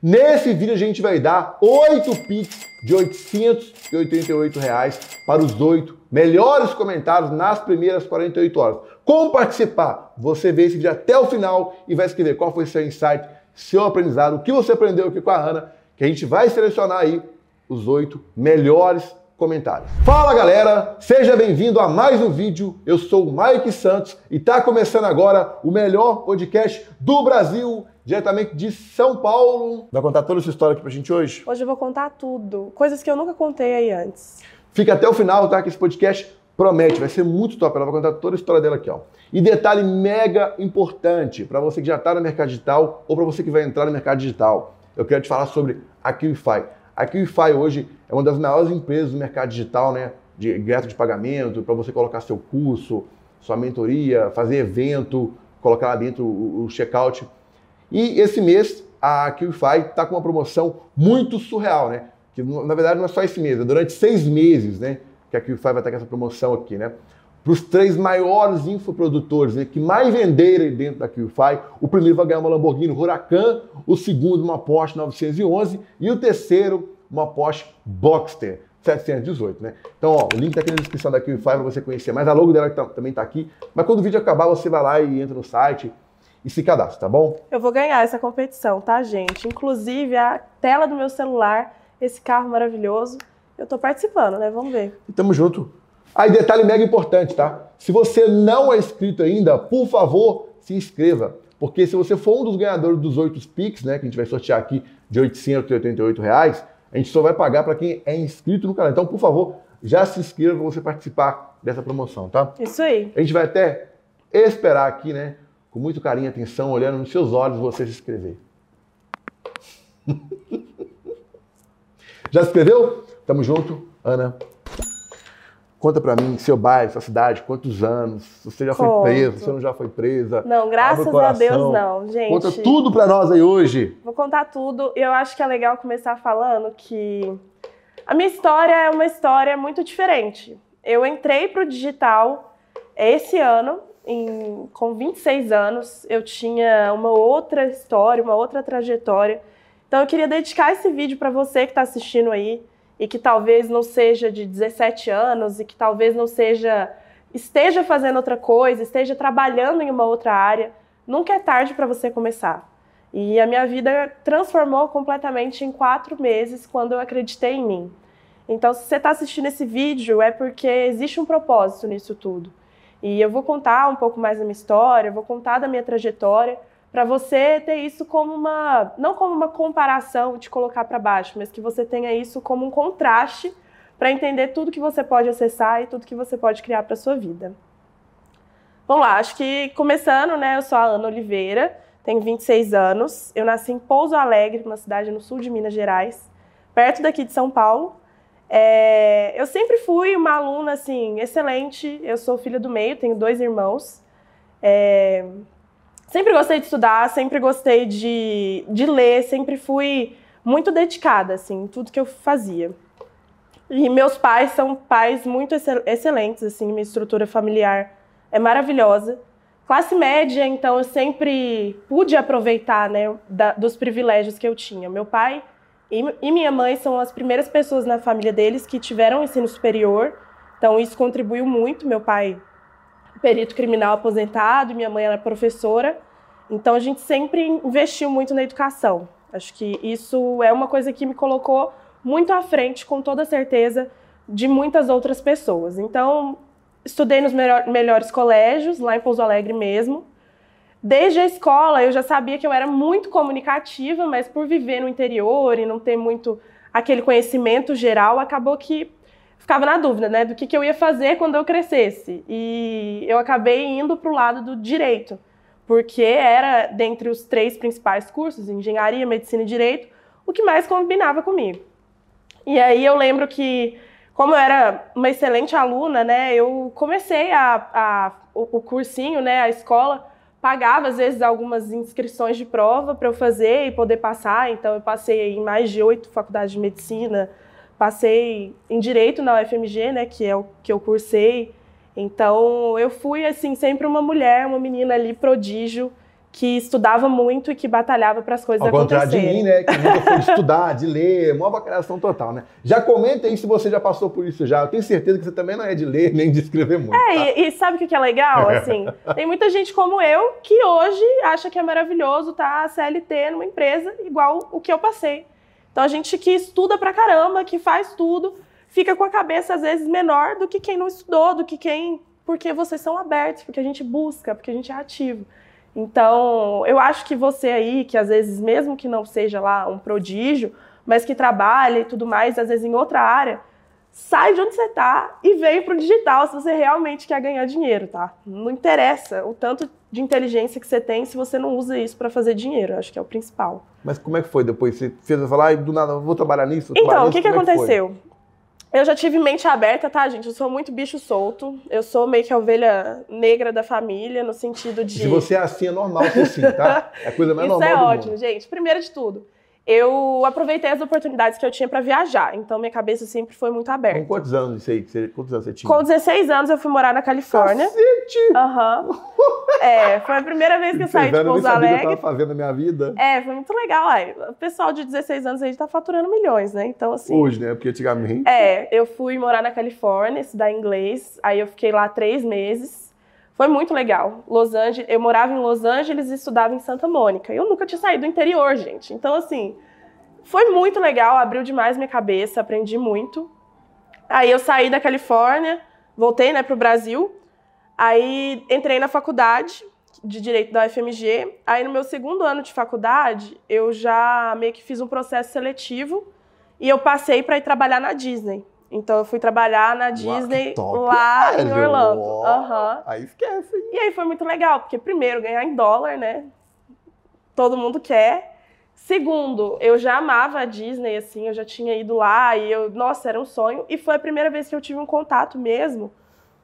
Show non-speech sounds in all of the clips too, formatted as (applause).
Nesse vídeo a gente vai dar 8 Pix de 888 reais para os 8 melhores comentários nas primeiras 48 horas. Como participar? Você vê esse vídeo até o final e vai escrever qual foi seu insight, seu aprendizado, o que você aprendeu aqui com a Ana, que a gente vai selecionar aí os 8 melhores comentários. Fala galera, seja bem-vindo a mais um vídeo. Eu sou o Mike Santos e está começando agora o melhor podcast do Brasil, diretamente de São Paulo. Vai contar toda essa história aqui pra gente hoje? Hoje eu vou contar tudo, coisas que eu nunca contei aí antes. Fica até o final, tá? Que esse podcast promete, vai ser muito top. Ela vai contar toda a história dela aqui, ó. E detalhe mega importante para você que já está no mercado digital ou para você que vai entrar no mercado digital. Eu quero te falar sobre a QIFI. A QIFI hoje é uma das maiores empresas do mercado digital, né? De gasto de pagamento, para você colocar seu curso, sua mentoria, fazer evento, colocar lá dentro o, o checkout. E esse mês a QIFI está com uma promoção muito surreal, né? Que na verdade não é só esse mês, é durante seis meses, né? Que a QIFI vai estar com essa promoção aqui, né? Para os três maiores infoprodutores né, que mais venderem dentro da QFI, o primeiro vai ganhar uma Lamborghini Huracan, o segundo uma Porsche 911 e o terceiro uma Porsche Boxster 718, né? Então, ó, o link está aqui na descrição da QFI para você conhecer mais. A logo dela tá, também está aqui. Mas quando o vídeo acabar, você vai lá e entra no site e se cadastra, tá bom? Eu vou ganhar essa competição, tá, gente? Inclusive, a tela do meu celular, esse carro maravilhoso, eu tô participando, né? Vamos ver. E tamo junto. Aí, detalhe mega importante, tá? Se você não é inscrito ainda, por favor, se inscreva. Porque se você for um dos ganhadores dos 8 Pix, né, que a gente vai sortear aqui de 888 reais, a gente só vai pagar para quem é inscrito no canal. Então, por favor, já se inscreva para você participar dessa promoção, tá? Isso aí. A gente vai até esperar aqui, né, com muito carinho e atenção, olhando nos seus olhos, você se inscrever. (laughs) já se inscreveu? Tamo junto, Ana. Conta pra mim, seu bairro, sua cidade, quantos anos, você já Conto. foi presa, você não já foi presa. Não, graças a Deus não, gente. Conta tudo pra nós aí hoje. Vou contar tudo. Eu acho que é legal começar falando que a minha história é uma história muito diferente. Eu entrei pro digital esse ano, em- com 26 anos. Eu tinha uma outra história, uma outra trajetória. Então eu queria dedicar esse vídeo para você que está assistindo aí e que talvez não seja de 17 anos e que talvez não seja esteja fazendo outra coisa, esteja trabalhando em uma outra área. Nunca é tarde para você começar. E a minha vida transformou completamente em quatro meses quando eu acreditei em mim. Então, se você está assistindo esse vídeo, é porque existe um propósito nisso tudo. E eu vou contar um pouco mais da minha história, vou contar da minha trajetória, para você ter isso como uma. não como uma comparação de colocar para baixo, mas que você tenha isso como um contraste para entender tudo que você pode acessar e tudo que você pode criar para sua vida. Vamos lá, acho que começando, né? Eu sou a Ana Oliveira, tenho 26 anos. Eu nasci em Pouso Alegre, uma cidade no sul de Minas Gerais, perto daqui de São Paulo. É, eu sempre fui uma aluna assim excelente. Eu sou filha do meio, tenho dois irmãos. É, sempre gostei de estudar, sempre gostei de, de ler, sempre fui muito dedicada assim, tudo que eu fazia. E meus pais são pais muito excel- excelentes, assim, minha estrutura familiar é maravilhosa. Classe média, então eu sempre pude aproveitar né, da- dos privilégios que eu tinha. Meu pai e, minha mãe são as primeiras pessoas na família deles que tiveram ensino superior, então isso contribuiu muito. Meu pai, perito criminal aposentado, minha mãe era professora, então a gente sempre investiu muito na educação. Acho que isso é uma coisa que me colocou muito à frente, com toda certeza, de muitas outras pessoas. Então, estudei nos melhor- melhores colégios, lá em Pouso Alegre mesmo. Desde a escola, eu já sabia que eu era muito comunicativa, mas por viver no interior e não ter muito aquele conhecimento geral, acabou que ficava na dúvida, né, do que, que eu ia fazer quando eu crescesse. E eu acabei indo para o lado do direito, porque era, dentre os três principais cursos, engenharia, medicina e direito, o que mais combinava comigo. E aí eu lembro que, como eu era uma excelente aluna, né, eu comecei a, a- o, o cursinho, né, a escola, pagava às vezes algumas inscrições de prova para eu fazer e poder passar. Então eu passei em mais de oito faculdades de medicina, passei em direito na UFMG, né, que é o que eu cursei. Então eu fui assim sempre uma mulher, uma menina ali prodígio que estudava muito e que batalhava para as coisas Ao contrário de acontecerem. mim, né? Que nunca foi de (laughs) estudar, de ler, uma avacalhação total, né? Já comenta aí se você já passou por isso já. Eu tenho certeza que você também não é de ler nem de escrever muito. tá? É, e, e sabe o que que é legal? (laughs) Assim, tem muita gente como eu que hoje acha que é maravilhoso estar tá CLT numa empresa igual o que eu passei. Então a gente que estuda pra caramba, que faz tudo, fica com a cabeça às vezes menor do que quem não estudou, do que quem. Porque vocês são abertos, porque a gente busca, porque a gente é ativo. Então, eu acho que você aí, que às vezes, mesmo que não seja lá um prodígio, mas que trabalha e tudo mais, às vezes em outra área, sai de onde você tá e vem pro digital se você realmente quer ganhar dinheiro, tá? Não interessa o tanto de inteligência que você tem se você não usa isso para fazer dinheiro. Acho que é o principal. Mas como é que foi depois? Você fez eu falar, ai, do nada, vou trabalhar nisso? vou Então, o que, nisso", que como é foi? Eu já tive mente aberta, tá, gente? Eu sou muito bicho solto. Eu sou meio que a ovelha negra da família, no sentido de. Se você é assim, é normal ser assim, tá? (laughs) É a coisa mais Isso normal é do ótimo, mundo. gente. Primeiro de tudo, eu aproveitei as oportunidades que eu tinha para viajar. Então, minha cabeça sempre foi muito Com aberta. quantos anos isso aí? Quantos anos você tinha? Com 16 anos, eu fui morar na Califórnia. Cacete! Aham. (laughs) É, foi a primeira vez que eu saí de Pouso o que eu Alegre. tava fazendo na minha vida. É, foi muito legal. Ai, o pessoal de 16 anos aí tá faturando milhões, né? Então, assim. Hoje, né? Porque antigamente... É, eu fui morar na Califórnia, estudar inglês. Aí eu fiquei lá três meses. Foi muito legal. Los Angeles, eu morava em Los Angeles e estudava em Santa Mônica. Eu nunca tinha saído do interior, gente. Então, assim, foi muito legal, abriu demais minha cabeça, aprendi muito. Aí eu saí da Califórnia, voltei, né, pro Brasil. Aí entrei na faculdade de direito da UFMG. Aí no meu segundo ano de faculdade, eu já meio que fiz um processo seletivo e eu passei para ir trabalhar na Disney. Então eu fui trabalhar na Disney top, lá em velho. Orlando. Aham. Aí esquece, hein? E aí foi muito legal, porque primeiro ganhar em dólar, né? Todo mundo quer. Segundo, eu já amava a Disney, assim, eu já tinha ido lá e eu, nossa, era um sonho. E foi a primeira vez que eu tive um contato mesmo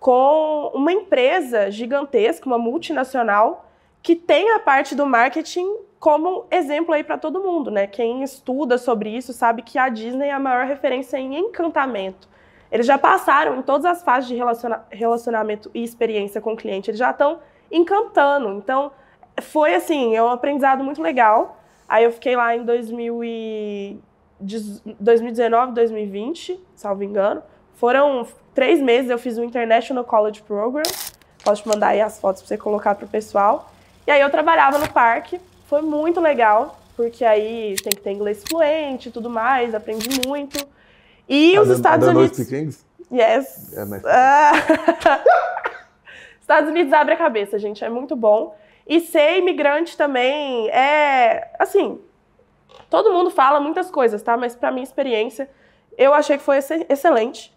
com uma empresa gigantesca, uma multinacional, que tem a parte do marketing como exemplo aí para todo mundo, né? Quem estuda sobre isso sabe que a Disney é a maior referência em encantamento. Eles já passaram em todas as fases de relaciona- relacionamento e experiência com o cliente, eles já estão encantando. Então, foi assim, é um aprendizado muito legal. Aí eu fiquei lá em 2000 e 2019, 2020, salvo engano. Foram três meses, eu fiz o International College Program. Posso te mandar aí as fotos para você colocar para o pessoal. E aí eu trabalhava no parque, foi muito legal, porque aí tem que ter inglês fluente e tudo mais, aprendi muito. E os Tá Estados Unidos. Yes. É, mas- Ah. (laughs) Estados Unidos abre a cabeça, gente, é muito bom. E ser imigrante também é, assim, todo mundo fala muitas coisas, tá? Mas pra minha experiência, eu achei que foi exce- excelente.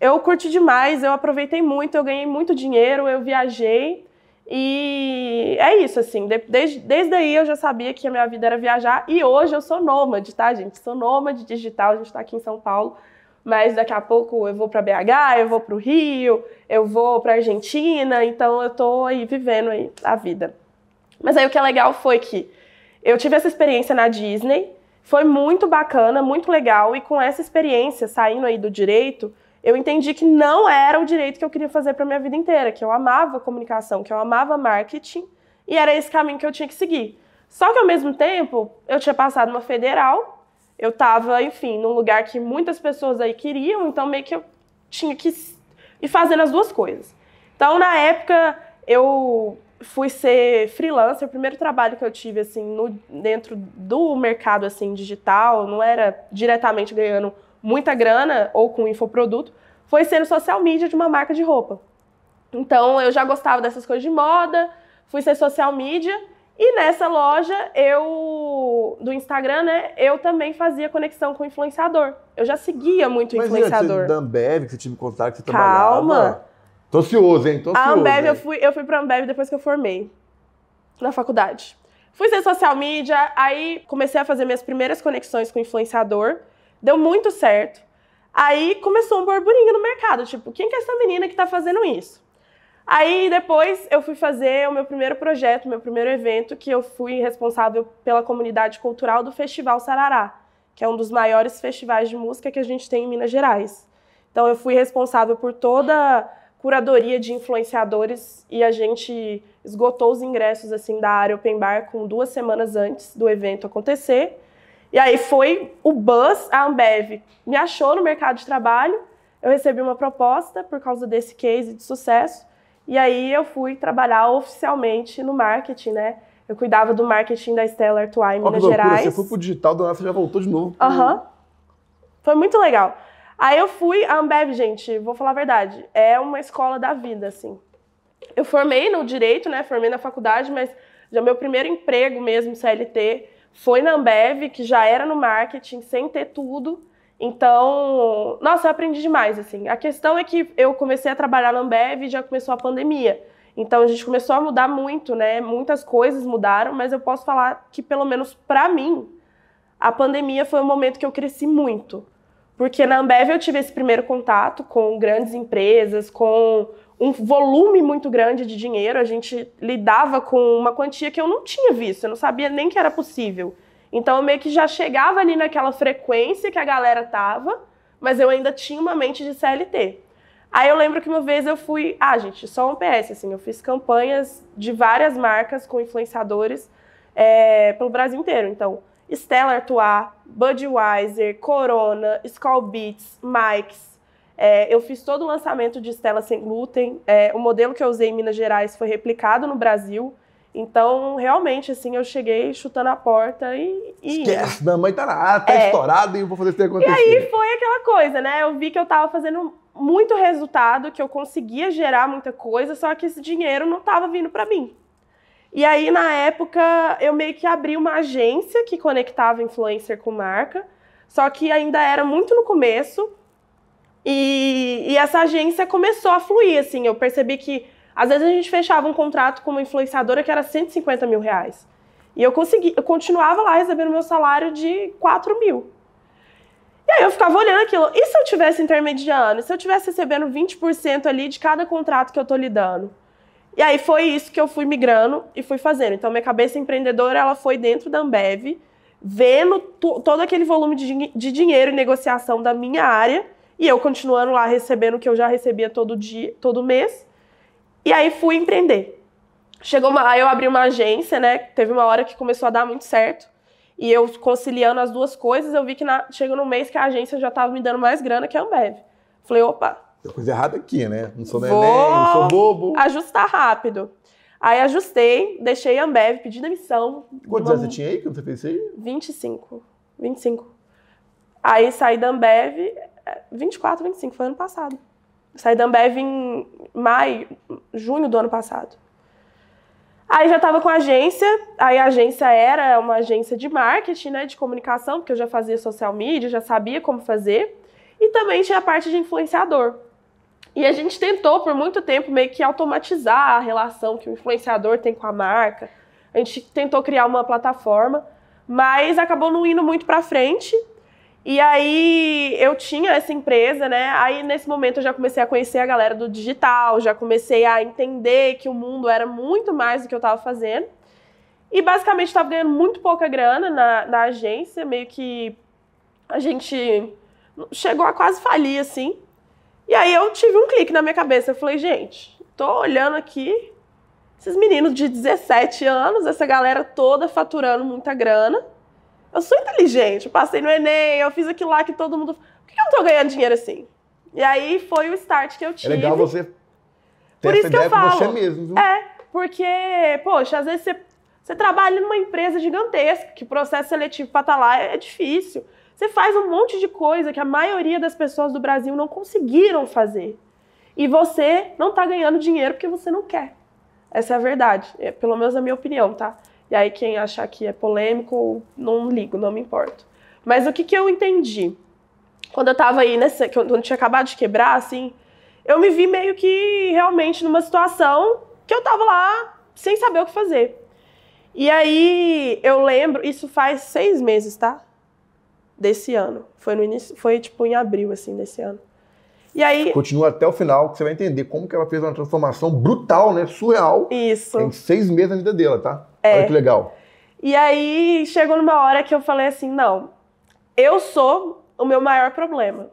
Eu curti demais, eu aproveitei muito, eu ganhei muito dinheiro, eu viajei. E é isso, assim, de- desde, desde aí eu já sabia que a minha vida era viajar. E hoje eu sou nômade, tá, gente? Sou nômade digital, a gente tá aqui em São Paulo. Mas daqui a pouco eu vou para BH, eu vou para o Rio, eu vou para Argentina, então eu tô aí vivendo aí a vida. Mas aí o que é legal foi que eu tive essa experiência na Disney, foi muito bacana, muito legal, e com essa experiência, saindo aí do direito, eu entendi que não era o direito que eu queria fazer para minha vida inteira, que eu amava comunicação, que eu amava marketing, e era esse caminho que eu tinha que seguir. Só que ao mesmo tempo, eu tinha passado uma federal, eu estava, enfim, num lugar que muitas pessoas aí queriam, então meio que eu tinha que ir fazendo as duas coisas. Então, na época, eu fui ser freelancer, o primeiro trabalho que eu tive, assim, no, dentro do mercado, assim, digital, não era diretamente ganhando muita grana ou com infoproduto, foi ser no social media de uma marca de roupa. Então, eu já gostava dessas coisas de moda, fui ser social media, e nessa loja, eu do Instagram, né, eu também fazia conexão com influenciador. Eu já seguia muito Mas influenciador. antes da Ambev, que você tinha me contado que você Calma. trabalhava? Tô ansioso, hein? Tô. A Ambev, eu hein? fui, eu fui pra Ambev depois que eu formei, na faculdade. Fui ser social media, aí comecei a fazer minhas primeiras conexões com influenciador. Deu muito certo. Aí começou um burburinho no mercado, tipo, quem que é essa menina que tá fazendo isso? Aí depois eu fui fazer o meu primeiro projeto, meu primeiro evento, que eu fui responsável pela comunidade cultural do Festival Sarará, que é um dos maiores festivais de música que a gente tem em Minas Gerais. Então eu fui responsável por toda a curadoria de influenciadores e a gente esgotou os ingressos assim da área open bar com duas semanas antes do evento acontecer. E aí foi o buzz, a Ambev me achou no mercado de trabalho, eu recebi uma proposta por causa desse case de sucesso, e aí eu fui trabalhar oficialmente no marketing, né? Eu cuidava do marketing da Stella Artois em Minas Gerais. Você foi pro digital, do nada você já voltou de novo. Aham. Uhum. Foi muito legal. Aí eu fui, a Ambev, gente, vou falar a verdade, é uma escola da vida, assim. Eu formei no direito, né? Formei na faculdade, mas já meu primeiro emprego mesmo, CLT, foi na Ambev, que já era no marketing, sem ter tudo. Então, nossa, eu aprendi demais, assim. A questão é que eu comecei a trabalhar na Ambev e já começou a pandemia. Então, a gente começou a mudar muito, né? Muitas coisas mudaram, mas eu posso falar que, pelo menos para mim, a pandemia foi um momento que eu cresci muito. Porque na Ambev eu tive esse primeiro contato com grandes empresas, com um volume muito grande de dinheiro. A gente lidava com uma quantia que eu não tinha visto, eu não sabia nem que era possível. Então eu meio que já chegava ali naquela frequência que a galera tava, mas eu ainda tinha uma mente de CLT. Aí eu lembro que uma vez eu fui, ah, gente, só um PS, assim, eu fiz campanhas de várias marcas com influenciadores é, pelo Brasil inteiro. Então, Stella Artois, Budweiser, Corona, Skull Beats, Mike's, é, eu fiz todo o lançamento de Stella sem glúten. É, o modelo que eu usei em Minas Gerais foi replicado no Brasil. Então, realmente, assim, eu cheguei chutando a porta e. e Esquece, minha mãe tá, na, tá é. estourada e eu vou fazer isso acontecer. E aí foi aquela coisa, né? Eu vi que eu tava fazendo muito resultado, que eu conseguia gerar muita coisa, só que esse dinheiro não tava vindo para mim. E aí, na época, eu meio que abri uma agência que conectava influencer com marca, só que ainda era muito no começo. E, e, essa agência começou a fluir, assim. Eu percebi que, às vezes, a gente fechava um contrato com uma influenciadora que era 150 mil reais. E eu, consegui, eu continuava lá recebendo meu salário de 4 mil. E aí eu ficava olhando aquilo. E se eu tivesse intermediando? E se eu tivesse recebendo 20% ali de cada contrato que eu tô lidando? E aí foi isso que eu fui migrando e fui fazendo. Então, minha cabeça empreendedora, ela foi dentro da Ambev, vendo todo aquele volume de, de dinheiro e negociação da minha área e eu continuando lá recebendo o que eu já recebia todo dia, todo mês. E aí fui empreender. Chegou uma, aí eu abri uma agência, né? Teve uma hora que começou a dar muito certo. E eu conciliando as duas coisas, eu vi que na, chegou no mês que a agência já estava me dando mais grana que a Ambev. Falei, opa. Tem coisa errada aqui, né? Não sou neném, não sou bobo. Ajustar rápido. Aí ajustei, deixei a Ambev, pedi demissão. Quantos anos você tinha aí quando você fez isso aí? 25. 25. Aí saí da Ambev, 24, 25, foi ano passado. Saí da Ambev em maio, junho do ano passado. Aí já estava com a agência, aí a agência era uma agência de marketing, né, de comunicação, porque eu já fazia social media, já sabia como fazer, e também tinha a parte de influenciador. E a gente tentou por muito tempo meio que automatizar a relação que o influenciador tem com a marca. A gente tentou criar uma plataforma, mas acabou não indo muito para frente. E aí eu tinha essa empresa, né? Aí nesse momento eu já comecei a conhecer a galera do digital, já comecei a entender que o mundo era muito mais do que eu estava fazendo. E basicamente estava ganhando muito pouca grana na, na agência, meio que a gente chegou a quase falir, assim. E aí eu tive um clique na minha cabeça. Eu falei, gente, tô olhando aqui esses meninos de 17 anos, essa galera toda faturando muita grana. Eu sou inteligente, eu passei no Enem, eu fiz aquilo lá que todo mundo. Por que eu não tô ganhando dinheiro assim? E aí foi o start que eu tive. É legal você ter Por isso que eu falo. você mesmo. Viu? É, porque, poxa, às vezes você, você trabalha numa empresa gigantesca, que o processo seletivo para estar tá lá é difícil. Você faz um monte de coisa que a maioria das pessoas do Brasil não conseguiram fazer. E você não está ganhando dinheiro porque você não quer. Essa é a verdade. É, pelo menos a minha opinião, tá? E aí, quem achar que é polêmico, não ligo, não me importo. Mas o que, que eu entendi? Quando eu tava aí nessa. Quando eu tinha acabado de quebrar, assim, eu me vi meio que realmente numa situação que eu tava lá sem saber o que fazer. E aí eu lembro, isso faz seis meses, tá? Desse ano. Foi no início, foi tipo em abril, assim, desse ano. E aí. Continua até o final, que você vai entender como que ela fez uma transformação brutal, né? Surreal. Isso. Em seis meses na vida dela, tá? É. Olha que legal. E aí chegou numa hora que eu falei assim: não, eu sou o meu maior problema.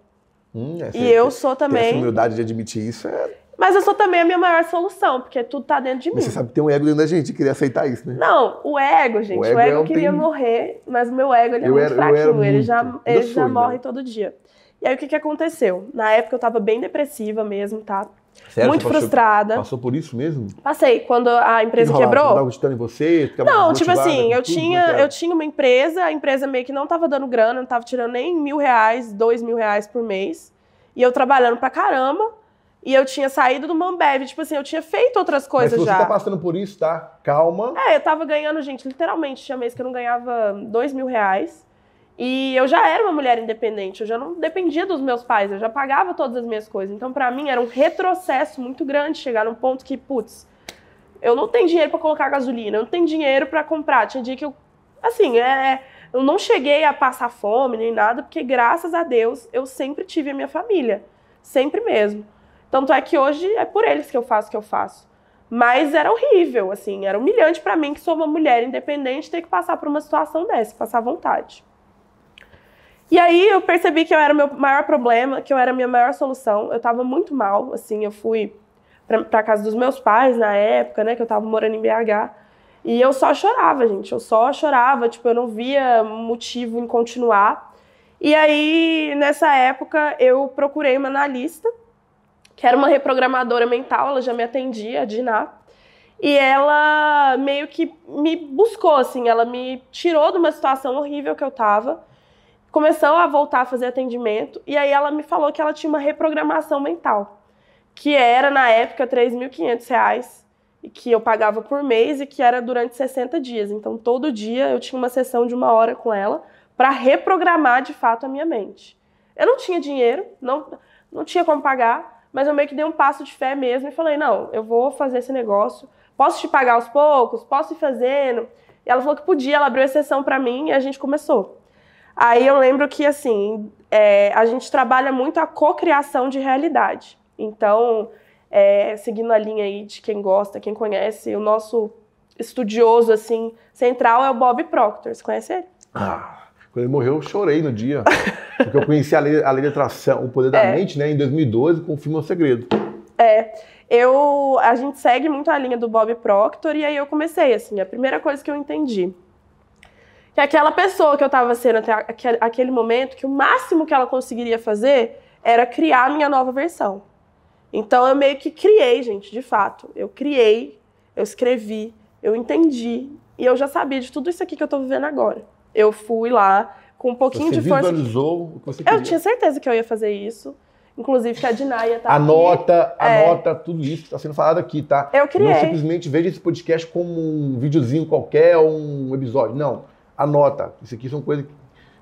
Hum, é, e eu sou também. Essa humildade de admitir isso é. Mas eu sou também a minha maior solução, porque tudo tá dentro de mim. Mas você sabe que tem um ego dentro da gente, queria aceitar isso, né? Não, o ego, gente. O ego, o ego queria tem... morrer, mas o meu ego ele é eu muito era, fraquinho. Ele muito. já, ele já morre todo dia. E aí o que, que aconteceu? Na época eu tava bem depressiva mesmo, tá? Sério, muito frustrada. Passou por isso mesmo? Passei. Quando a empresa que quebrou. Você tava acreditando em você? Não, tipo assim, eu tinha, eu tinha uma empresa, a empresa meio que não tava dando grana, não tava tirando nem mil reais, dois mil reais por mês. E eu trabalhando pra caramba. E eu tinha saído do Mambev, tipo assim, eu tinha feito outras coisas já. Mas você já. tá passando por isso, tá? Calma. É, eu tava ganhando, gente, literalmente, tinha mês que eu não ganhava dois mil reais. E eu já era uma mulher independente, eu já não dependia dos meus pais, eu já pagava todas as minhas coisas. Então, para mim, era um retrocesso muito grande chegar num ponto que, putz, eu não tenho dinheiro para colocar gasolina, eu não tenho dinheiro para comprar. Tinha dia que eu, assim, é, eu não cheguei a passar fome nem nada, porque graças a Deus eu sempre tive a minha família, sempre mesmo. Tanto é que hoje é por eles que eu faço o que eu faço. Mas era horrível, assim, era humilhante para mim, que sou uma mulher independente, ter que passar por uma situação dessa, passar vontade. E aí eu percebi que eu era o meu maior problema, que eu era a minha maior solução. Eu tava muito mal, assim, eu fui pra, pra casa dos meus pais na época, né, que eu tava morando em BH. E eu só chorava, gente, eu só chorava, tipo, eu não via motivo em continuar. E aí, nessa época, eu procurei uma analista que era uma reprogramadora mental, ela já me atendia, a Diná. E ela meio que me buscou, assim, ela me tirou de uma situação horrível que eu tava, começou a voltar a fazer atendimento, e aí ela me falou que ela tinha uma reprogramação mental, que era, na época, R$ 3.500, e que eu pagava por mês e que era durante 60 dias. Então, todo dia eu tinha uma sessão de uma hora com ela para reprogramar, de fato, a minha mente. Eu não tinha dinheiro, não, não tinha como pagar, mas eu meio que dei um passo de fé mesmo e falei: não, eu vou fazer esse negócio, posso te pagar aos poucos, posso ir fazendo. E ela falou que podia, ela abriu exceção para mim e a gente começou. Aí eu lembro que, assim, é, a gente trabalha muito a cocriação de realidade. Então, é, seguindo a linha aí de quem gosta, quem conhece, o nosso estudioso, assim, central é o Bob Proctor. Você conhece ele? Ah, quando ele morreu, eu chorei no dia. (laughs) Porque eu conheci a lei, a lei de atração, o poder da é. mente, né, em 2012, com o filme O Segredo. É. Eu, a gente segue muito a linha do Bob Proctor e aí eu comecei, assim, a primeira coisa que eu entendi. Que aquela pessoa que eu estava sendo até aquele momento, que o máximo que ela conseguiria fazer era criar a minha nova versão. Então eu meio que criei, gente, de fato. Eu criei, eu escrevi, eu entendi e eu já sabia de tudo isso aqui que eu estou vivendo agora eu fui lá com um pouquinho você de força. visualizou o que você queria. Eu tinha certeza que eu ia fazer isso. Inclusive que a Dinaia tá anota, aqui. Anota é. tudo isso que está sendo falado aqui, tá? Eu criei. Não simplesmente veja esse podcast como um videozinho qualquer ou um episódio. Não. Anota. Isso aqui são coisas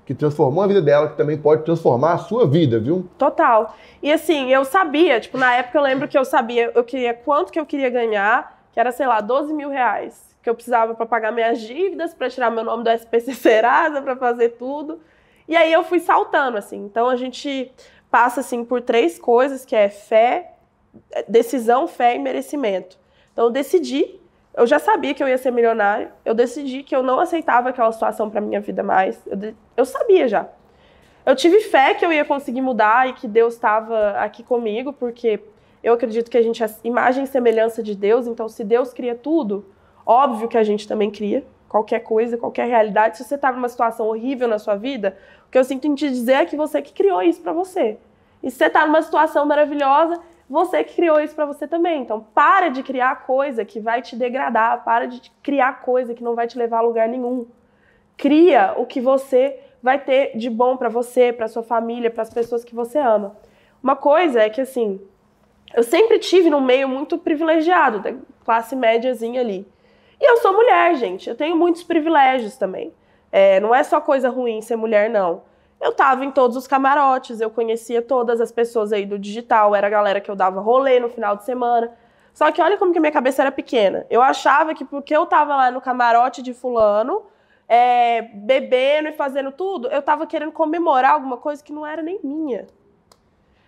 que transformou a vida dela, que também pode transformar a sua vida, viu? Total. E assim, eu sabia, tipo, na época eu lembro que eu sabia, eu queria quanto que eu queria ganhar, que era, sei lá, 12 mil reais que eu precisava para pagar minhas dívidas, para tirar meu nome do SPC (laughs) Serasa, para fazer tudo. E aí eu fui saltando, assim. Então a gente passa assim por três coisas, que é fé, decisão, fé e merecimento. Então eu decidi, eu já sabia que eu ia ser milionária, eu decidi que eu não aceitava aquela situação para minha vida mais. Eu, eu sabia já. Eu tive fé que eu ia conseguir mudar e que Deus estava aqui comigo, porque eu acredito que a gente é imagem e semelhança de Deus, então se Deus cria tudo, Óbvio que a gente também cria qualquer coisa, qualquer realidade. Se você está numa situação horrível na sua vida, o que eu sinto em te dizer é que você que criou isso para você. E se você está numa situação maravilhosa, você criou isso para você também. Então, para de criar coisa que vai te degradar, para de criar coisa que não vai te levar a lugar nenhum. Cria o que você vai ter de bom para você, para sua família, para as pessoas que você ama. Uma coisa é que assim, eu sempre tive num meio muito privilegiado, da classe médiazinha ali. E eu sou mulher, gente. Eu tenho muitos privilégios também. É, não é só coisa ruim ser mulher, não. Eu tava em todos os camarotes, eu conhecia todas as pessoas aí do digital, era a galera que eu dava rolê no final de semana. Só que olha como que minha cabeça era pequena. Eu achava que porque eu tava lá no camarote de fulano, é, bebendo e fazendo tudo, eu tava querendo comemorar alguma coisa que não era nem minha.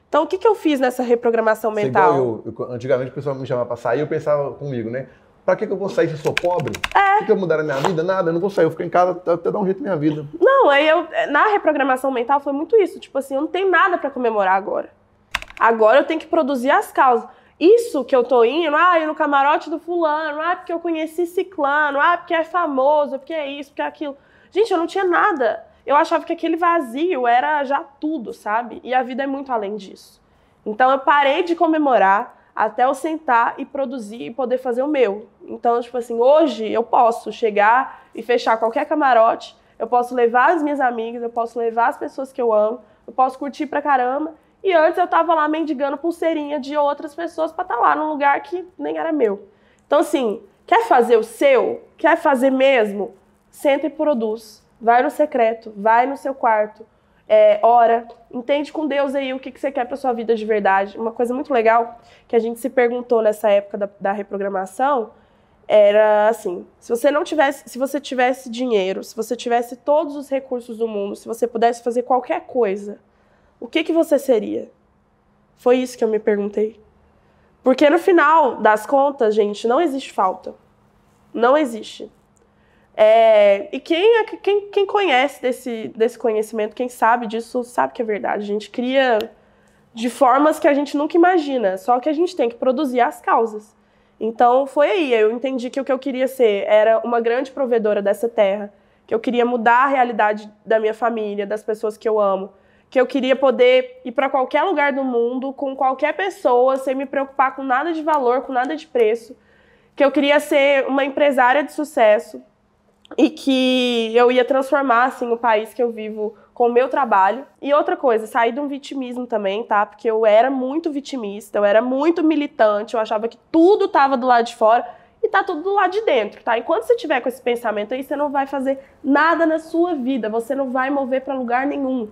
Então, o que, que eu fiz nessa reprogramação mental? Eu, eu, antigamente o pessoal me chamava pra sair, eu pensava comigo, né? Pra que, que eu vou sair se eu sou pobre? É. Que, que eu mudar a minha vida? Nada, eu não vou sair, eu fico em casa até dar um jeito na minha vida. Não, aí eu, na reprogramação mental foi muito isso. Tipo assim, eu não tenho nada para comemorar agora. Agora eu tenho que produzir as causas. Isso que eu tô indo, ah, eu no camarote do fulano, ah, porque eu conheci ciclano, ah, porque é famoso, porque é isso, porque é aquilo. Gente, eu não tinha nada. Eu achava que aquele vazio era já tudo, sabe? E a vida é muito além disso. Então eu parei de comemorar até eu sentar e produzir e poder fazer o meu. Então, tipo assim, hoje eu posso chegar e fechar qualquer camarote, eu posso levar as minhas amigas, eu posso levar as pessoas que eu amo, eu posso curtir pra caramba. E antes eu tava lá mendigando pulseirinha de outras pessoas para estar tá lá num lugar que nem era meu. Então, assim, quer fazer o seu? Quer fazer mesmo? Senta e produz. Vai no secreto, vai no seu quarto, é, ora, entende com Deus aí o que, que você quer para sua vida de verdade. Uma coisa muito legal que a gente se perguntou nessa época da, da reprogramação era assim: se você não tivesse, se você tivesse dinheiro, se você tivesse todos os recursos do mundo, se você pudesse fazer qualquer coisa, o que que você seria? Foi isso que eu me perguntei. Porque no final das contas, gente, não existe falta. Não existe. É, e quem, é, quem, quem conhece desse, desse conhecimento, quem sabe disso, sabe que é verdade. A gente cria de formas que a gente nunca imagina, só que a gente tem que produzir as causas. Então foi aí, eu entendi que o que eu queria ser era uma grande provedora dessa terra, que eu queria mudar a realidade da minha família, das pessoas que eu amo, que eu queria poder ir para qualquer lugar do mundo com qualquer pessoa, sem me preocupar com nada de valor, com nada de preço, que eu queria ser uma empresária de sucesso, e que eu ia transformar assim o país que eu vivo com o meu trabalho. E outra coisa, sair de um vitimismo também, tá? Porque eu era muito vitimista, eu era muito militante, eu achava que tudo estava do lado de fora e tá tudo do lado de dentro, tá? Enquanto você tiver com esse pensamento aí, você não vai fazer nada na sua vida, você não vai mover para lugar nenhum.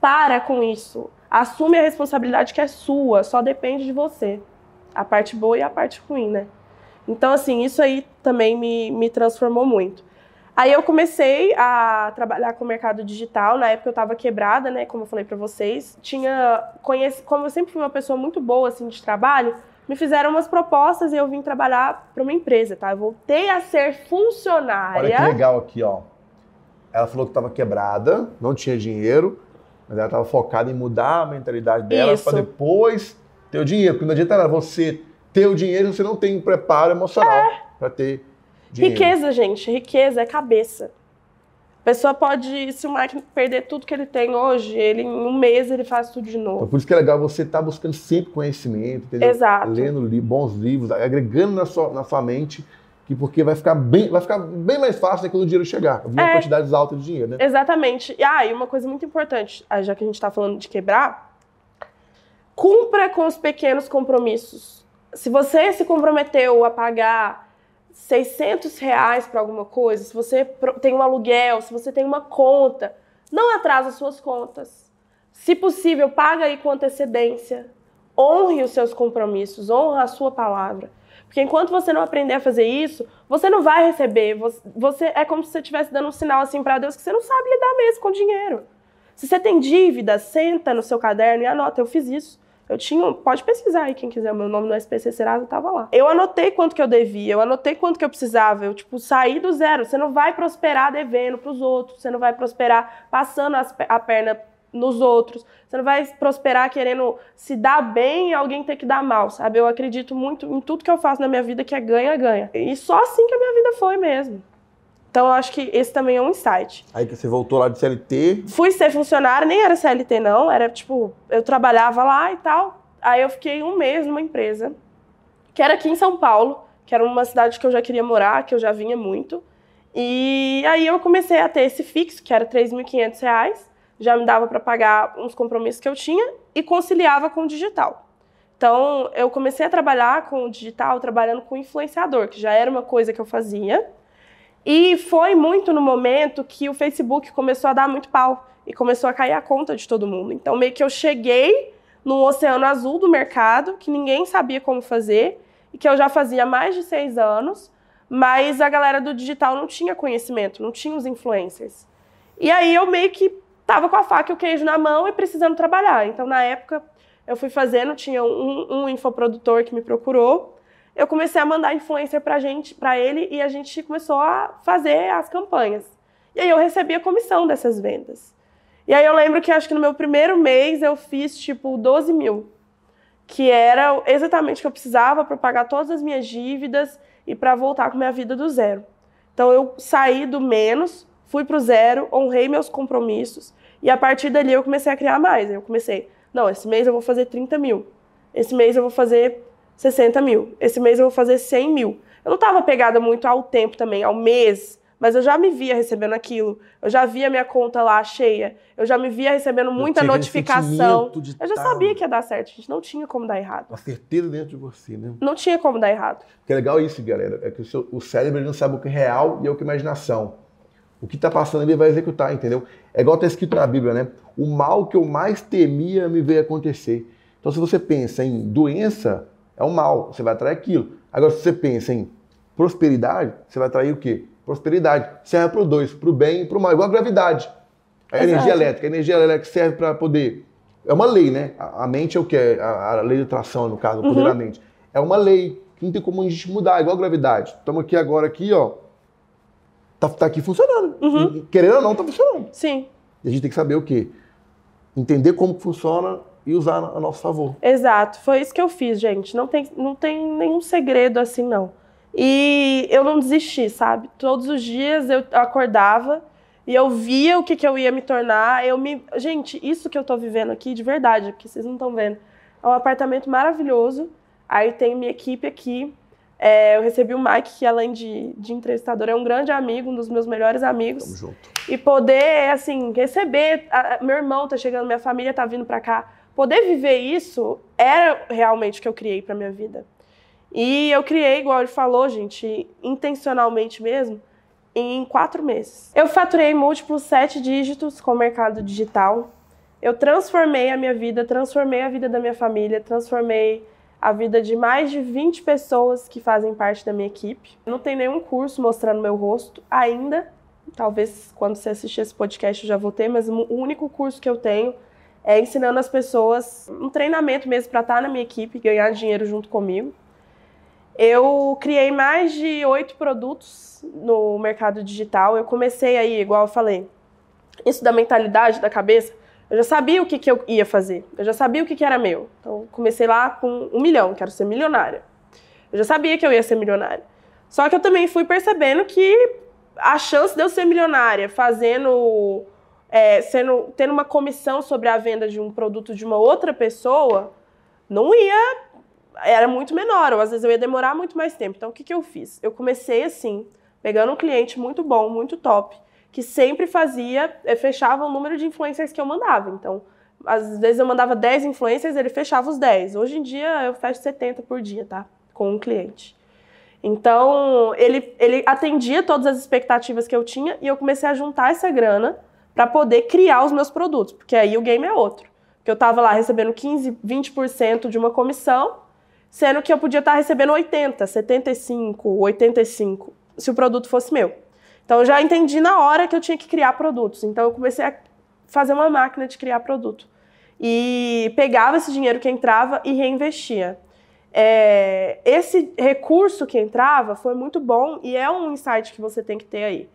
Para com isso. Assume a responsabilidade que é sua, só depende de você. A parte boa e a parte ruim, né? Então, assim, isso aí também me, me transformou muito. Aí eu comecei a trabalhar com o mercado digital. Na época eu estava quebrada, né? Como eu falei para vocês. Tinha conhece, como eu sempre fui uma pessoa muito boa assim de trabalho, me fizeram umas propostas e eu vim trabalhar para uma empresa, tá? Eu voltei a ser funcionária. Olha que legal aqui, ó. Ela falou que estava quebrada, não tinha dinheiro, mas ela estava focada em mudar a mentalidade dela para depois ter o dinheiro. Porque não adianta você ter o dinheiro se você não tem um preparo emocional é. para ter Dinheiro. Riqueza, gente, riqueza é cabeça. A pessoa pode, se o Mike perder tudo que ele tem hoje, ele em um mês ele faz tudo de novo. Então, por isso que é legal você estar tá buscando sempre conhecimento, entendeu? Exato. lendo li bons livros, agregando na sua, na sua mente, que porque vai ficar bem, vai ficar bem mais fácil quando o dinheiro chegar, vir é, quantidades altas de dinheiro, né? Exatamente. E ah, e uma coisa muito importante, ah, já que a gente está falando de quebrar, cumpra com os pequenos compromissos. Se você se comprometeu a pagar 600 reais para alguma coisa, se você tem um aluguel, se você tem uma conta, não atrasa suas contas. Se possível, paga aí com antecedência. Honre os seus compromissos, honra a sua palavra. Porque enquanto você não aprender a fazer isso, você não vai receber. Você é como se você estivesse dando um sinal assim para Deus que você não sabe lidar mesmo com dinheiro. Se você tem dívida, senta no seu caderno e anota, eu fiz isso. Eu tinha, pode pesquisar aí quem quiser, meu nome no SPC Serasa estava lá. Eu anotei quanto que eu devia, eu anotei quanto que eu precisava, eu tipo saí do zero. Você não vai prosperar devendo para os outros, você não vai prosperar passando as, a perna nos outros. Você não vai prosperar querendo se dar bem e alguém ter que dar mal, sabe? Eu acredito muito em tudo que eu faço na minha vida que é ganha-ganha. E só assim que a minha vida foi mesmo. Então eu acho que esse também é um insight. Aí que você voltou lá de CLT? Fui ser funcionária, nem era CLT não, era tipo, eu trabalhava lá e tal. Aí eu fiquei um mês numa empresa, que era aqui em São Paulo, que era uma cidade que eu já queria morar, que eu já vinha muito. E aí eu comecei a ter esse fixo, que era R$ 3.500, já me dava para pagar uns compromissos que eu tinha e conciliava com o digital. Então, eu comecei a trabalhar com o digital, trabalhando com influenciador, que já era uma coisa que eu fazia. E foi muito no momento que o Facebook começou a dar muito pau e começou a cair a conta de todo mundo. Então, meio que eu cheguei no oceano azul do mercado, que ninguém sabia como fazer, e que eu já fazia mais de seis anos, mas a galera do digital não tinha conhecimento, não tinha os influencers. E aí eu meio que tava com a faca e o queijo na mão e precisando trabalhar. Então, na época, eu fui fazendo, tinha um, um infoprodutor que me procurou, eu comecei a mandar influencer pra gente, para ele, e a gente começou a fazer as campanhas. E aí eu recebi a comissão dessas vendas. E aí eu lembro que acho que no meu primeiro mês eu fiz tipo 12 mil. que era exatamente o que eu precisava para pagar todas as minhas dívidas e para voltar com minha vida do zero. Então eu saí do menos, fui para o zero, honrei meus compromissos e a partir dali eu comecei a criar mais. Eu comecei, não, esse mês eu vou fazer 30 mil, esse mês eu vou fazer 60 mil, esse mês eu vou fazer 100 mil. Eu não estava pegada muito ao tempo também, ao mês, mas eu já me via recebendo aquilo. Eu já via minha conta lá cheia. Eu já me via recebendo muita notificação. Eu já sabia que ia dar certo, a gente não tinha como dar errado. Uma certeza dentro de você, né? Não tinha como dar errado. O que é legal isso, galera, é que o, seu, o cérebro não sabe o que é real e o que é imaginação. O que está passando ele vai executar, entendeu? É igual está escrito na Bíblia, né? O mal que eu mais temia me veio acontecer. Então, se você pensa em doença, é um mal, você vai atrair aquilo. Agora, se você pensa em prosperidade, você vai atrair o quê? prosperidade. Serve para o dois, para o bem e para o mal, igual a gravidade. A Exato. energia elétrica. A energia elétrica serve para poder. É uma lei, né? A, mente é o que? A, a, lei de atração, no caso, o poder uhum. da mente. É uma lei que não tem como a gente mudar, igual a gravidade. Estamos aqui agora, aqui, ó. Tá, tá aqui funcionando. Uhum. Querendo ou não, tá funcionando. Sim. E a gente tem que saber o quê? Entender como funciona e usar a nosso favor. Exato. Foi isso que eu fiz, gente. Não tem, não tem nenhum segredo assim, não. E eu não desisti, sabe? Todos os dias eu acordava e eu via o que, que eu ia me tornar. Eu me. Gente, isso que eu tô vivendo aqui, de verdade, que vocês não estão vendo. É um apartamento maravilhoso. Aí tem minha equipe aqui. É, eu recebi o Mike, que além de, de entrevistador, é um grande amigo, um dos meus melhores amigos. Tamo junto. E poder, assim, receber. A, meu irmão tá chegando, minha família tá vindo pra cá. Poder viver isso era realmente o que eu criei pra minha vida. E eu criei, igual ele falou, gente, intencionalmente mesmo, em quatro meses. Eu faturei múltiplos sete dígitos com o mercado digital. Eu transformei a minha vida, transformei a vida da minha família, transformei a vida de mais de 20 pessoas que fazem parte da minha equipe. Não tem nenhum curso mostrando meu rosto ainda. Talvez quando você assistir esse podcast eu já vou ter, mas o único curso que eu tenho é ensinando as pessoas um treinamento mesmo para estar na minha equipe, ganhar dinheiro junto comigo. Eu criei mais de oito produtos no mercado digital. Eu comecei aí, igual eu falei, isso da mentalidade, da cabeça. Eu já sabia o que, que eu ia fazer. Eu já sabia o que, que era meu. Então, comecei lá com um milhão, quero ser milionária. Eu já sabia que eu ia ser milionária. Só que eu também fui percebendo que a chance de eu ser milionária fazendo. É, sendo, tendo uma comissão sobre a venda de um produto de uma outra pessoa não ia era muito menor, ou às vezes eu ia demorar muito mais tempo. Então, o que, que eu fiz? Eu comecei assim, pegando um cliente muito bom, muito top, que sempre fazia, eh, fechava o número de influencers que eu mandava. Então, às vezes eu mandava 10 influencers, ele fechava os 10. Hoje em dia eu fecho 70 por dia, tá? Com um cliente. Então, ele, ele atendia todas as expectativas que eu tinha e eu comecei a juntar essa grana para poder criar os meus produtos, porque aí o game é outro. Porque eu estava lá recebendo 15, 20% de uma comissão sendo que eu podia estar recebendo 80, 75, 85, se o produto fosse meu. Então eu já entendi na hora que eu tinha que criar produtos. Então eu comecei a fazer uma máquina de criar produto. E pegava esse dinheiro que entrava e reinvestia. É, esse recurso que entrava foi muito bom e é um insight que você tem que ter aí.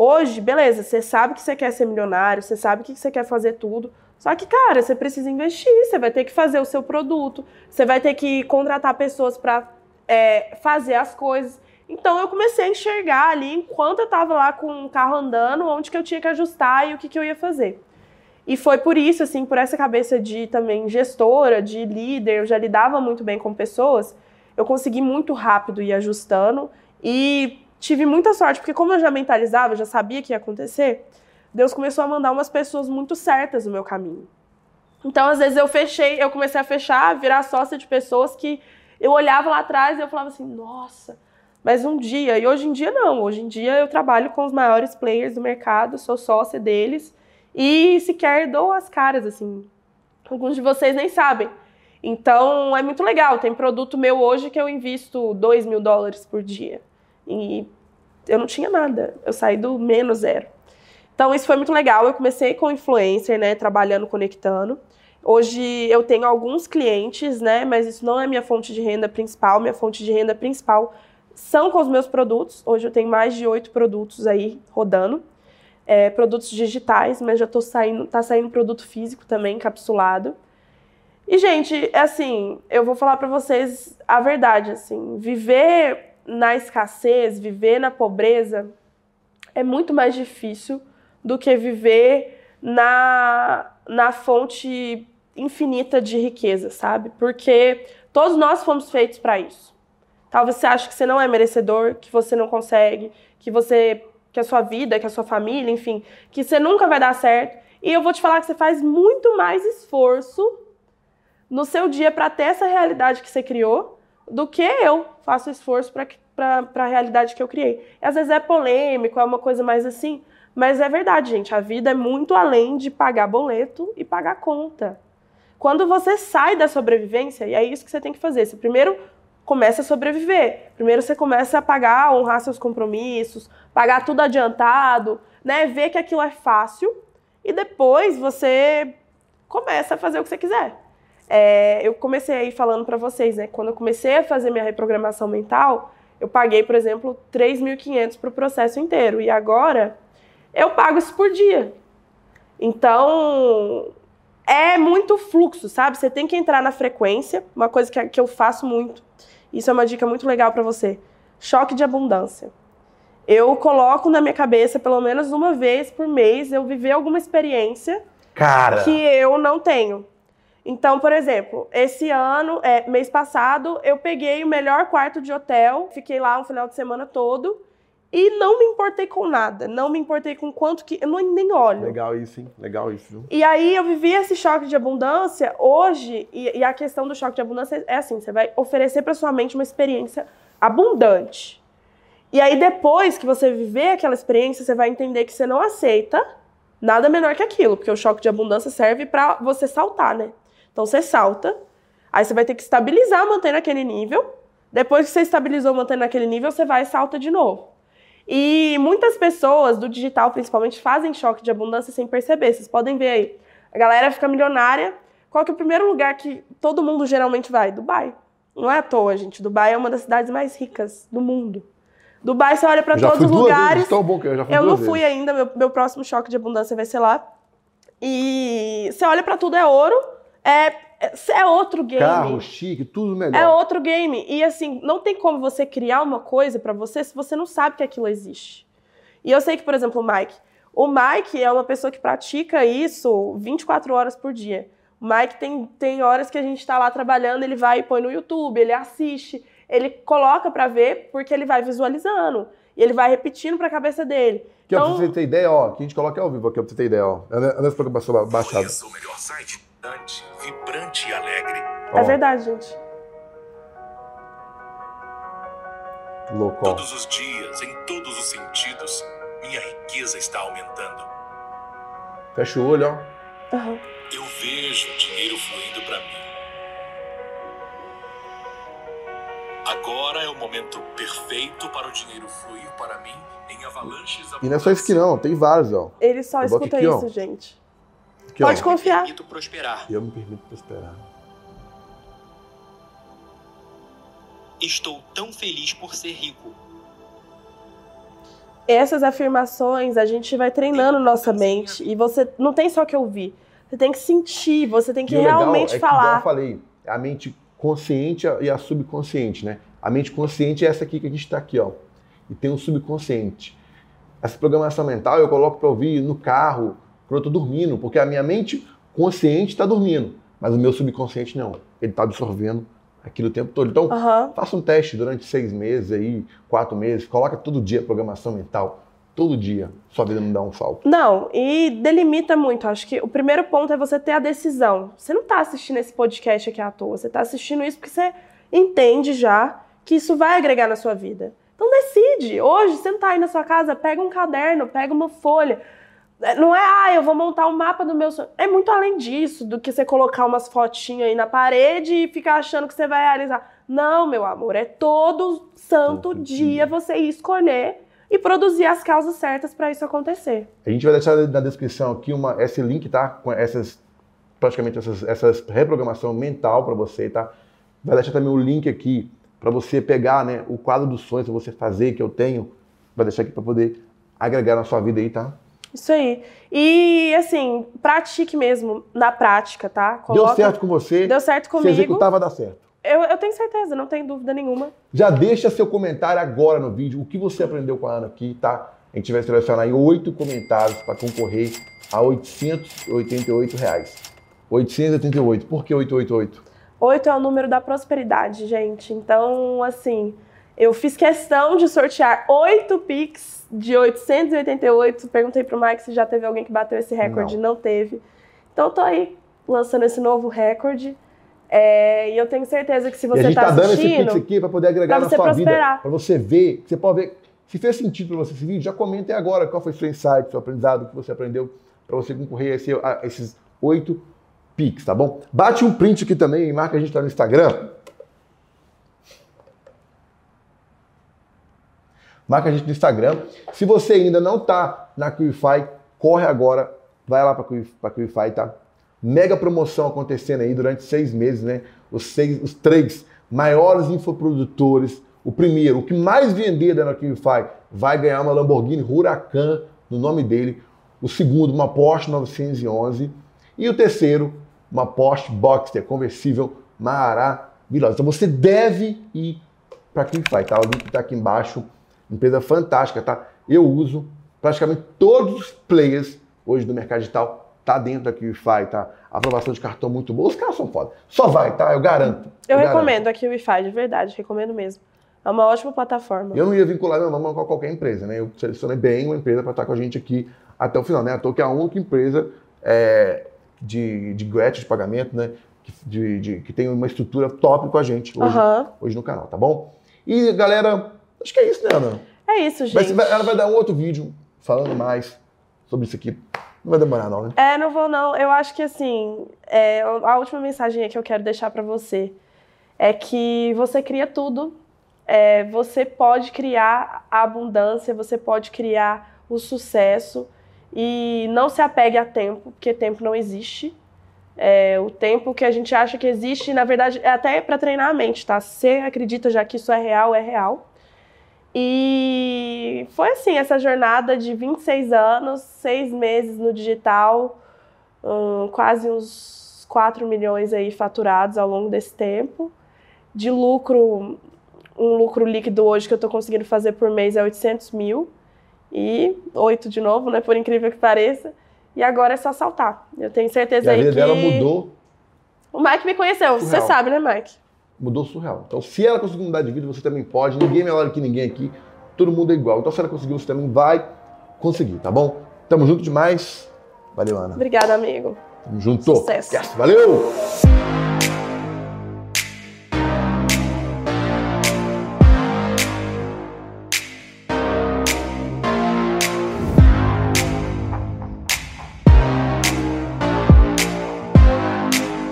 Hoje, beleza, você sabe que você quer ser milionário, você sabe que você quer fazer tudo. Só que, cara, você precisa investir, você vai ter que fazer o seu produto, você vai ter que contratar pessoas para é, fazer as coisas. Então eu comecei a enxergar ali, enquanto eu estava lá com o carro andando, onde que eu tinha que ajustar e o que, que eu ia fazer. E foi por isso, assim, por essa cabeça de também gestora, de líder, eu já lidava muito bem com pessoas, eu consegui muito rápido ir ajustando e tive muita sorte, porque como eu já mentalizava, eu já sabia que ia acontecer, Deus começou a mandar umas pessoas muito certas no meu caminho. Então, às vezes, eu fechei, eu comecei a fechar, virar sócia de pessoas que eu olhava lá atrás e eu falava assim, nossa, mas um dia, e hoje em dia não, hoje em dia eu trabalho com os maiores players do mercado, sou sócia deles e sequer dou as caras, assim. Alguns de vocês nem sabem. Então é muito legal. Tem produto meu hoje que eu invisto 2 mil dólares por dia. E eu não tinha nada. Eu saí do menos zero. Então isso foi muito legal. Eu comecei com influencer, né, trabalhando, conectando. Hoje eu tenho alguns clientes, né, mas isso não é minha fonte de renda principal. Minha fonte de renda principal são com os meus produtos. Hoje eu tenho mais de oito produtos aí rodando. É, produtos digitais, mas já tô saindo, tá saindo produto físico também, encapsulado. E, gente, é assim, eu vou falar para vocês a verdade, assim, viver na escassez, viver na pobreza é muito mais difícil do que viver na, na fonte infinita de riqueza, sabe? Porque todos nós fomos feitos para isso. Talvez você ache que você não é merecedor, que você não consegue, que você que a sua vida, que a sua família, enfim, que você nunca vai dar certo. E eu vou te falar que você faz muito mais esforço no seu dia para ter essa realidade que você criou do que eu faço esforço para a realidade que eu criei. E às vezes é polêmico, é uma coisa mais assim, mas é verdade, gente. A vida é muito além de pagar boleto e pagar conta. Quando você sai da sobrevivência, e é isso que você tem que fazer. Você primeiro começa a sobreviver. Primeiro você começa a pagar, honrar seus compromissos, pagar tudo adiantado, né? Ver que aquilo é fácil. E depois você começa a fazer o que você quiser. É, eu comecei aí falando para vocês, né? Quando eu comecei a fazer minha reprogramação mental, eu paguei, por exemplo, 3.500 para o processo inteiro. E agora eu pago isso por dia. Então, é muito fluxo, sabe? Você tem que entrar na frequência, uma coisa que, que eu faço muito. Isso é uma dica muito legal para você. Choque de abundância. Eu coloco na minha cabeça, pelo menos uma vez por mês, eu viver alguma experiência Cara. que eu não tenho. Então, por exemplo, esse ano, é, mês passado, eu peguei o melhor quarto de hotel, fiquei lá um final de semana todo e não me importei com nada. Não me importei com quanto que. Eu não, nem olho. Legal isso, hein? Legal isso, viu? E aí eu vivi esse choque de abundância. Hoje, e, e a questão do choque de abundância é assim: você vai oferecer para sua mente uma experiência abundante. E aí, depois que você viver aquela experiência, você vai entender que você não aceita nada menor que aquilo, porque o choque de abundância serve para você saltar, né? Então você salta, aí você vai ter que estabilizar, mantendo aquele nível. Depois que você estabilizou, mantendo aquele nível, você vai e salta de novo. E muitas pessoas do digital, principalmente, fazem choque de abundância sem perceber. Vocês podem ver aí. A galera fica milionária. Qual que é o primeiro lugar que todo mundo geralmente vai? Dubai. Não é à toa, gente. Dubai é uma das cidades mais ricas do mundo. Dubai, você olha para todos os lugares. Tão bom eu eu não fui vezes. ainda, meu, meu próximo choque de abundância vai ser lá. E você olha para tudo, é ouro. É, é, é outro game. Carro, chique, tudo melhor. É outro game. E assim, não tem como você criar uma coisa pra você se você não sabe que aquilo existe. E eu sei que, por exemplo, o Mike. O Mike é uma pessoa que pratica isso 24 horas por dia. O Mike tem, tem horas que a gente tá lá trabalhando, ele vai e põe no YouTube, ele assiste, ele coloca pra ver porque ele vai visualizando. E ele vai repetindo pra cabeça dele. Aqui, ó, Então, pra você ter ideia, ó, que a gente coloca ao vivo aqui, ó, pra você ter ideia, ó. Nessa programação baixada. Conheça o melhor site, vibrante, vibrante e alegre. é Ó, verdade, gente. louco, ó. Todos os dias, em todos os sentidos, minha riqueza está aumentando. Fecha o olho, ó. Aham. Eu vejo dinheiro fluindo para mim. Agora é o momento perfeito para o dinheiro fluir para mim em avalanches E não é só isso que não, tem vários, ó. Ele só Eu escuta aqui, ó. isso, gente. Aqui, Pode ó. confiar. Permito prosperar. E eu me permito prosperar. Estou tão feliz por ser rico. essas afirmações a gente vai treinando nossa mente e você não tem só que ouvir, você tem que sentir, você tem que E o legal realmente é que, igual eu falar. falei, é a mente consciente e a subconsciente, né? A mente consciente é essa aqui que a gente está aqui, ó. E tem o subconsciente. Essa programação mental eu coloco para ouvir no carro, quando eu tô dormindo, porque a minha mente consciente está dormindo, mas o meu subconsciente não. Ele está absorvendo aquilo o tempo todo. Então, Aham. faça um teste durante seis meses aí, quatro meses, coloca todo dia programação mental. Todo dia. Sua vida não dá um salto. Não, e delimita muito. Acho que o primeiro ponto é você ter a decisão. Você não tá assistindo esse podcast aqui à toa, você tá assistindo isso porque você entende já que isso vai agregar na sua vida. Então decide. Hoje, você não tá aí na sua casa, pega um caderno, pega uma folha. É, Não é, ah, eu vou montar um mapa do meu sonho. É muito além disso, do que você colocar umas fotinhas aí na parede e ficar achando que você vai realizar. Não, meu amor, é todo santo Todo dia dia. você escolher e produzir as causas certas para isso acontecer. A gente vai deixar na descrição aqui uma, esse link, tá? Com essas, praticamente essas, essas reprogramação mental para você, tá? Vai deixar também o link aqui para você pegar, né, o quadro dos sonhos para você fazer que eu tenho. Vai deixar aqui para poder agregar na sua vida aí, tá? Isso aí. E, assim, pratique mesmo, na prática, tá? Deu certo com você? Deu certo Se comigo. executar, vai dar certo. Eu, eu tenho certeza, não tenho dúvida nenhuma. Já deixa seu comentário agora no vídeo. O que você aprendeu com a Ana aqui, tá? A gente vai selecionar aí oito comentários para concorrer a 888 reais. 888. Por que 888? Oito é o número da prosperidade, gente. Então, assim, eu fiz questão de sortear oito Pix de 888. Perguntei pro Mike se já teve alguém que bateu esse recorde. Não, teve. Então, tô aí lançando esse novo recorde. É, e eu tenho certeza que se você gente tá dando esse pix aqui para poder agregar pra na você sua prosperar. vida, para você ver, você pode ver se fez sentido para você esse vídeo, já comenta aí agora qual foi o seu insight, seu aprendizado, o que você aprendeu para você concorrer a, esse, a esses oito Pix, tá bom? Bate um print aqui também e marca a gente lá no Instagram. Marca a gente no Instagram. Se você ainda não tá na QIFI, corre agora, vai lá para a QIFI, tá? Mega promoção acontecendo aí durante seis meses, né? Os, seis, os três maiores infoprodutores. O primeiro, o que mais vender da QIFI, vai ganhar uma Lamborghini Huracan no nome dele. O segundo, uma Porsche 911. E o terceiro, uma Porsche Boxster conversível maravilhosa. Então você deve ir para a QIFI, tá? O link está aqui embaixo. Empresa fantástica, tá? Eu uso praticamente todos os players hoje do mercado digital tá dentro da QIFI, tá? A aprovação de cartão muito boa. Os caras são foda. Só vai, tá? Eu garanto. Eu, garanto. recomendo aqui o Wi-Fi, de verdade, recomendo mesmo. É uma ótima plataforma. Eu não ia vincular meu nome com qualquer empresa, né? Eu selecionei bem uma empresa para estar com a gente aqui até o final, né? Toa que é a única empresa é, de, de gratitude de pagamento, né? De, de, que tem uma estrutura top com a gente hoje, hoje no canal, tá bom? E galera, acho que é isso, né, Ana? É isso, gente. ela vai dar um outro vídeo falando mais sobre isso aqui. Não vai demorar, não, né? É, não vou não. Eu acho que assim, é, a última mensagem que eu quero deixar pra você é que você cria tudo. É, você pode criar a abundância, você pode criar o sucesso e não se apegue a tempo, porque tempo não existe. É, o tempo que a gente acha que existe, na verdade, é até para treinar a mente, tá? Se você acredita já que isso é real, é real. E foi assim, essa jornada de 26 anos, seis meses no digital, hum, quase uns 4 milhões aí faturados ao longo desse tempo. De lucro, um lucro líquido hoje que eu estou conseguindo fazer por mês é 800 mil. E 8 de novo, né? Por incrível que pareça. E agora é só saltar. Eu tenho E certeza a aí vida que... dela mudou, O Mike me conheceu, você sabe, né, Mike? Mudou surreal. Então, se ela conseguiu mudar de vida, você também pode. Ninguém é melhor que ninguém aqui. Todo mundo é igual. Então, se ela conseguiu, você também vai conseguir, tá bom? Tamo junto demais. Valeu, Ana. Obrigada, amigo. Tamo junto. Sucesso. Yes, valeu!